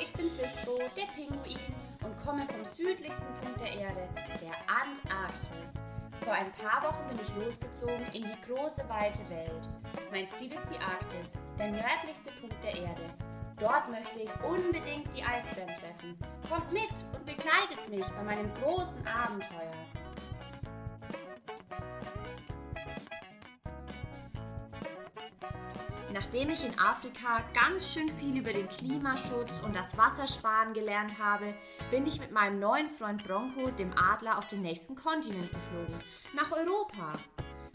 ich bin Fisco, der Pinguin und komme vom südlichsten Punkt der Erde, der Antarktis. Vor ein paar Wochen bin ich losgezogen in die große, weite Welt. Mein Ziel ist die Arktis, der nördlichste Punkt der Erde. Dort möchte ich unbedingt die Eisbären treffen. Kommt mit und begleitet mich bei meinem großen Abenteuer. Nachdem ich in Afrika ganz schön viel über den Klimaschutz und das Wassersparen gelernt habe, bin ich mit meinem neuen Freund Bronco, dem Adler, auf den nächsten Kontinent geflogen, nach Europa.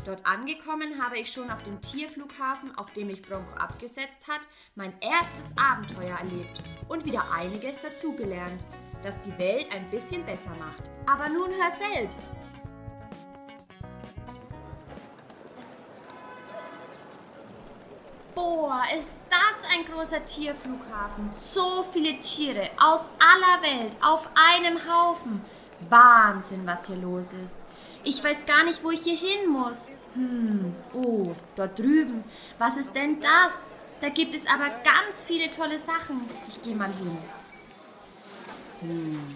Dort angekommen habe ich schon auf dem Tierflughafen, auf dem mich Bronco abgesetzt hat, mein erstes Abenteuer erlebt und wieder einiges dazugelernt, das die Welt ein bisschen besser macht. Aber nun hör selbst! Boah, ist das ein großer Tierflughafen. So viele Tiere aus aller Welt auf einem Haufen. Wahnsinn, was hier los ist. Ich weiß gar nicht, wo ich hier hin muss. Hm, oh, dort drüben. Was ist denn das? Da gibt es aber ganz viele tolle Sachen. Ich gehe mal hin. Hm,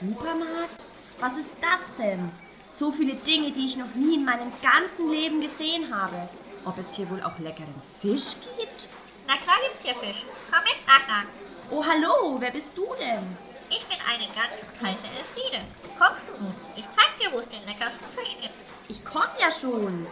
Supermarkt? Was ist das denn? So viele Dinge, die ich noch nie in meinem ganzen Leben gesehen habe. Ob es hier wohl auch leckeren Fisch gibt? Na klar gibt's hier Fisch. Komm mit, Anna. Oh, hallo, wer bist du denn? Ich bin eine ganz heiße Elfriede. Kommst du nun? Ich zeig dir, wo es den leckersten Fisch gibt. Ich komm ja schon.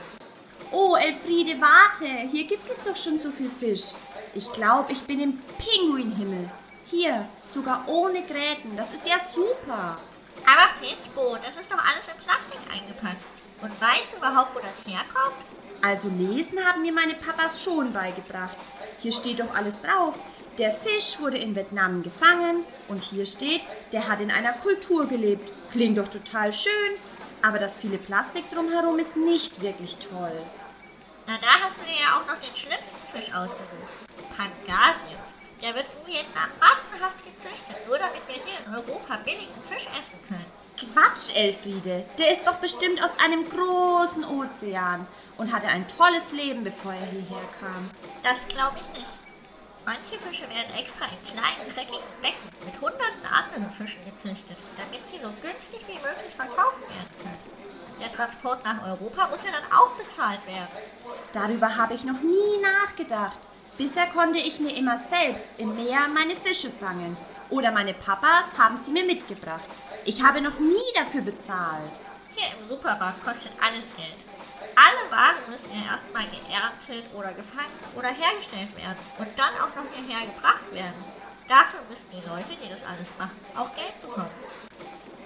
Oh, Elfriede, warte. Hier gibt es doch schon so viel Fisch. Ich glaube, ich bin im Pinguinhimmel. Hier, sogar ohne Gräten. Das ist ja super. Aber Fisco, das ist doch alles in Plastik eingepackt. Und weißt du überhaupt, wo das herkommt? Also lesen haben mir meine Papas schon beigebracht. Hier steht doch alles drauf. Der Fisch wurde in Vietnam gefangen und hier steht, der hat in einer Kultur gelebt. Klingt doch total schön, aber das viele Plastik drumherum ist nicht wirklich toll. Na, da hast du dir ja auch noch den schlimmsten Fisch ausgesucht. Pangasius. Der wird in Vietnam massenhaft gezüchtet, nur damit wir hier in Europa billigen Fisch essen können. Quatsch, Elfriede. Der ist doch bestimmt aus einem großen Ozean und hatte ein tolles Leben, bevor er hierher kam. Das glaube ich nicht. Manche Fische werden extra in kleinen, dreckigen Becken mit hunderten anderen Fischen gezüchtet, damit sie so günstig wie möglich verkauft werden können. Der Transport nach Europa muss ja dann auch bezahlt werden. Darüber habe ich noch nie nachgedacht. Bisher konnte ich mir immer selbst im Meer meine Fische fangen. Oder meine Papas haben sie mir mitgebracht. Ich habe noch nie dafür bezahlt. Hier im Supermarkt kostet alles Geld. Alle Waren müssen ja erstmal geerntet oder gefangen oder hergestellt werden und dann auch noch hierher gebracht werden. Dafür müssen die Leute, die das alles machen, auch Geld bekommen.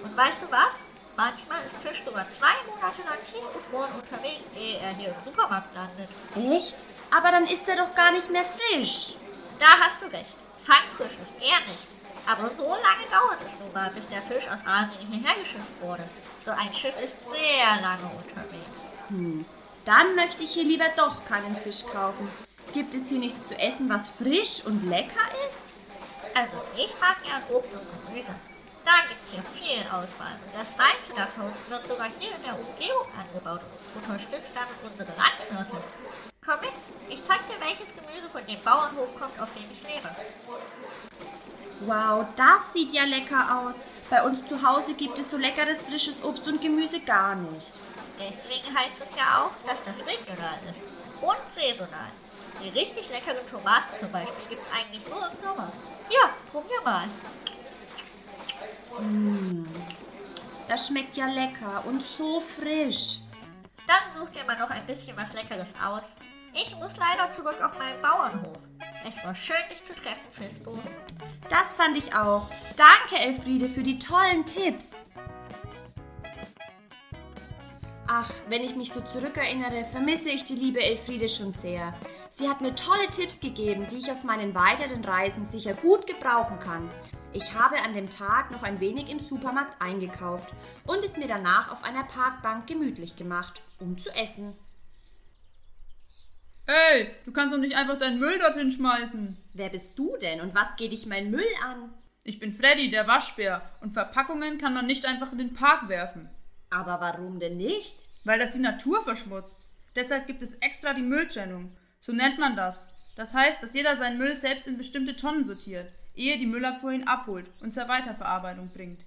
Und weißt du was? Manchmal ist Fisch sogar zwei Monate lang tiefgefroren unterwegs, ehe er hier im Supermarkt landet. Echt? Aber dann ist er doch gar nicht mehr frisch. Da hast du recht. Fangfrisch ist er nicht. Aber so lange dauert es nun mal, bis der Fisch aus Asien hierher geschifft wurde. So ein Schiff ist sehr lange unterwegs. Hm, dann möchte ich hier lieber doch keinen Fisch kaufen. Gibt es hier nichts zu essen, was frisch und lecker ist? Also ich mag gern Obst und Gemüse. Da gibt es hier viel Auswahl. Und das meiste davon wird sogar hier in der Umgebung angebaut und unterstützt damit unsere Landwirte. Komm mit, ich zeig dir, welches Gemüse von dem Bauernhof kommt, auf dem ich lebe. Wow, das sieht ja lecker aus. Bei uns zu Hause gibt es so leckeres frisches Obst und Gemüse gar nicht. Deswegen heißt es ja auch, dass das regional ist und saisonal. Die richtig leckeren Tomaten zum Beispiel gibt es eigentlich nur im Sommer. Ja, probier mal. Mmh, das schmeckt ja lecker und so frisch. Dann such dir mal noch ein bisschen was Leckeres aus. Ich muss leider zurück auf meinen Bauernhof. Es war schön, dich zu treffen, Fisbo. Das fand ich auch. Danke, Elfriede, für die tollen Tipps. Ach, wenn ich mich so zurückerinnere, vermisse ich die liebe Elfriede schon sehr. Sie hat mir tolle Tipps gegeben, die ich auf meinen weiteren Reisen sicher gut gebrauchen kann. Ich habe an dem Tag noch ein wenig im Supermarkt eingekauft und es mir danach auf einer Parkbank gemütlich gemacht, um zu essen. Ey, du kannst doch nicht einfach deinen Müll dorthin schmeißen. Wer bist du denn und was geht dich mein Müll an? Ich bin Freddy, der Waschbär, und Verpackungen kann man nicht einfach in den Park werfen. Aber warum denn nicht? Weil das die Natur verschmutzt. Deshalb gibt es extra die Mülltrennung. So nennt man das. Das heißt, dass jeder seinen Müll selbst in bestimmte Tonnen sortiert. ehe die Müllabfuhr ihn abholt und zur Weiterverarbeitung bringt.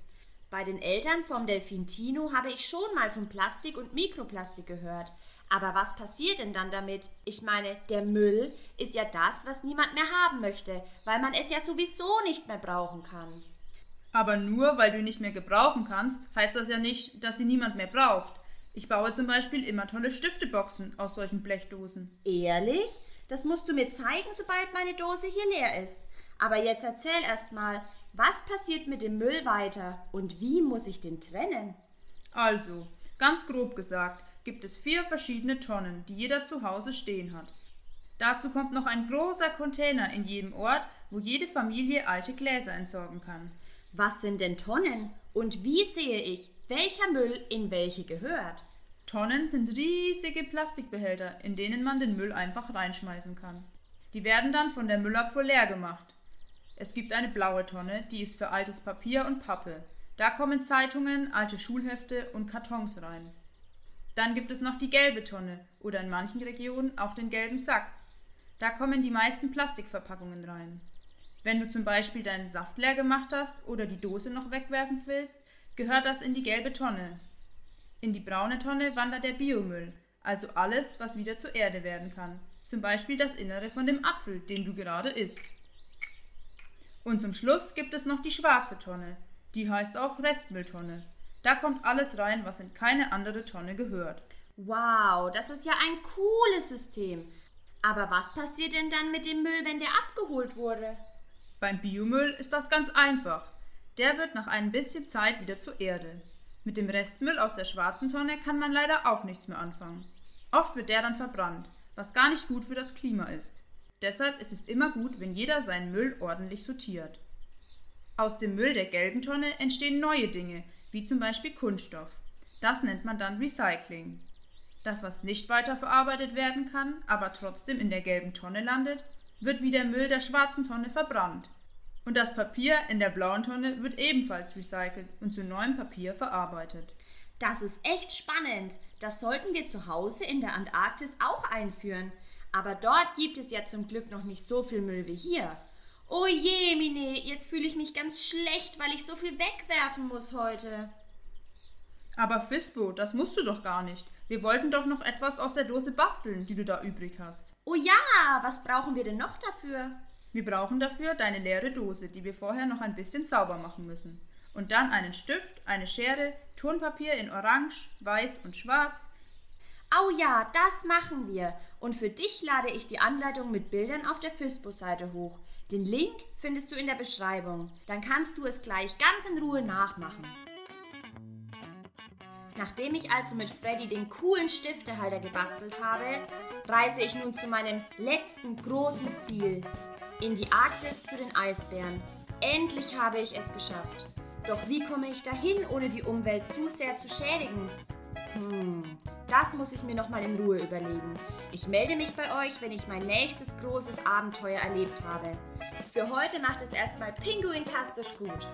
Bei den Eltern vom Delfin Tino habe ich schon mal von Plastik und Mikroplastik gehört. Aber was passiert denn dann damit? Ich meine, der Müll ist ja das, was niemand mehr haben möchte, weil man es ja sowieso nicht mehr brauchen kann. Aber nur weil du ihn nicht mehr gebrauchen kannst, heißt das ja nicht, dass ihn niemand mehr braucht. Ich baue zum Beispiel immer tolle Stifteboxen aus solchen Blechdosen. Ehrlich? Das musst du mir zeigen, sobald meine Dose hier leer ist. Aber jetzt erzähl erst mal, was passiert mit dem Müll weiter und wie muss ich den trennen? Also, ganz grob gesagt, gibt es vier verschiedene Tonnen, die jeder zu Hause stehen hat. Dazu kommt noch ein großer Container in jedem Ort, wo jede Familie alte Gläser entsorgen kann. Was sind denn Tonnen? Und wie sehe ich, welcher Müll in welche gehört? Tonnen sind riesige Plastikbehälter, in denen man den Müll einfach reinschmeißen kann. Die werden dann von der Müllabfuhr leer gemacht. Es gibt eine blaue Tonne, die ist für altes Papier und Pappe. Da kommen Zeitungen, alte Schulhefte und Kartons rein. Dann gibt es noch die gelbe Tonne oder in manchen Regionen auch den gelben Sack. Da kommen die meisten Plastikverpackungen rein. Wenn du zum Beispiel deinen Saft leer gemacht hast oder die Dose noch wegwerfen willst, gehört das in die gelbe Tonne. In die braune Tonne wandert der Biomüll, also alles, was wieder zur Erde werden kann. Zum Beispiel das Innere von dem Apfel, den du gerade isst. Und zum Schluss gibt es noch die schwarze Tonne. Die heißt auch Restmülltonne. Da kommt alles rein, was in keine andere Tonne gehört. Wow, das ist ja ein cooles System. Aber was passiert denn dann mit dem Müll, wenn der abgeholt wurde? Beim Biomüll ist das ganz einfach. Der wird nach ein bisschen Zeit wieder zur Erde. Mit dem Restmüll aus der schwarzen Tonne kann man leider auch nichts mehr anfangen. Oft wird der dann verbrannt, was gar nicht gut für das Klima ist. Deshalb ist es immer gut, wenn jeder seinen Müll ordentlich sortiert. Aus dem Müll der gelben Tonne entstehen neue Dinge, wie zum Beispiel Kunststoff. Das nennt man dann Recycling. Das, was nicht weiterverarbeitet werden kann, aber trotzdem in der gelben Tonne landet, wird wie der Müll der schwarzen Tonne verbrannt. Und das Papier in der blauen Tonne wird ebenfalls recycelt und zu neuem Papier verarbeitet. Das ist echt spannend. Das sollten wir zu Hause in der Antarktis auch einführen. Aber dort gibt es ja zum Glück noch nicht so viel Müll wie hier. Oh je, Mine, jetzt fühle ich mich ganz schlecht, weil ich so viel wegwerfen muss heute. Aber Fisbo, das musst du doch gar nicht. Wir wollten doch noch etwas aus der Dose basteln, die du da übrig hast. Oh ja, was brauchen wir denn noch dafür? Wir brauchen dafür deine leere Dose, die wir vorher noch ein bisschen sauber machen müssen. Und dann einen Stift, eine Schere, Tonpapier in Orange, Weiß und Schwarz. Oh ja, das machen wir. Und für dich lade ich die Anleitung mit Bildern auf der FISBO-Seite hoch. Den Link findest du in der Beschreibung. Dann kannst du es gleich ganz in Ruhe nachmachen. Nachdem ich also mit Freddy den coolen Stiftehalter gebastelt habe, reise ich nun zu meinem letzten großen Ziel. In die Arktis zu den Eisbären. Endlich habe ich es geschafft. Doch wie komme ich dahin, ohne die Umwelt zu sehr zu schädigen? Hm, das muss ich mir nochmal in Ruhe überlegen. Ich melde mich bei euch, wenn ich mein nächstes großes Abenteuer erlebt habe. Für heute macht es erstmal pinguintastisch gut.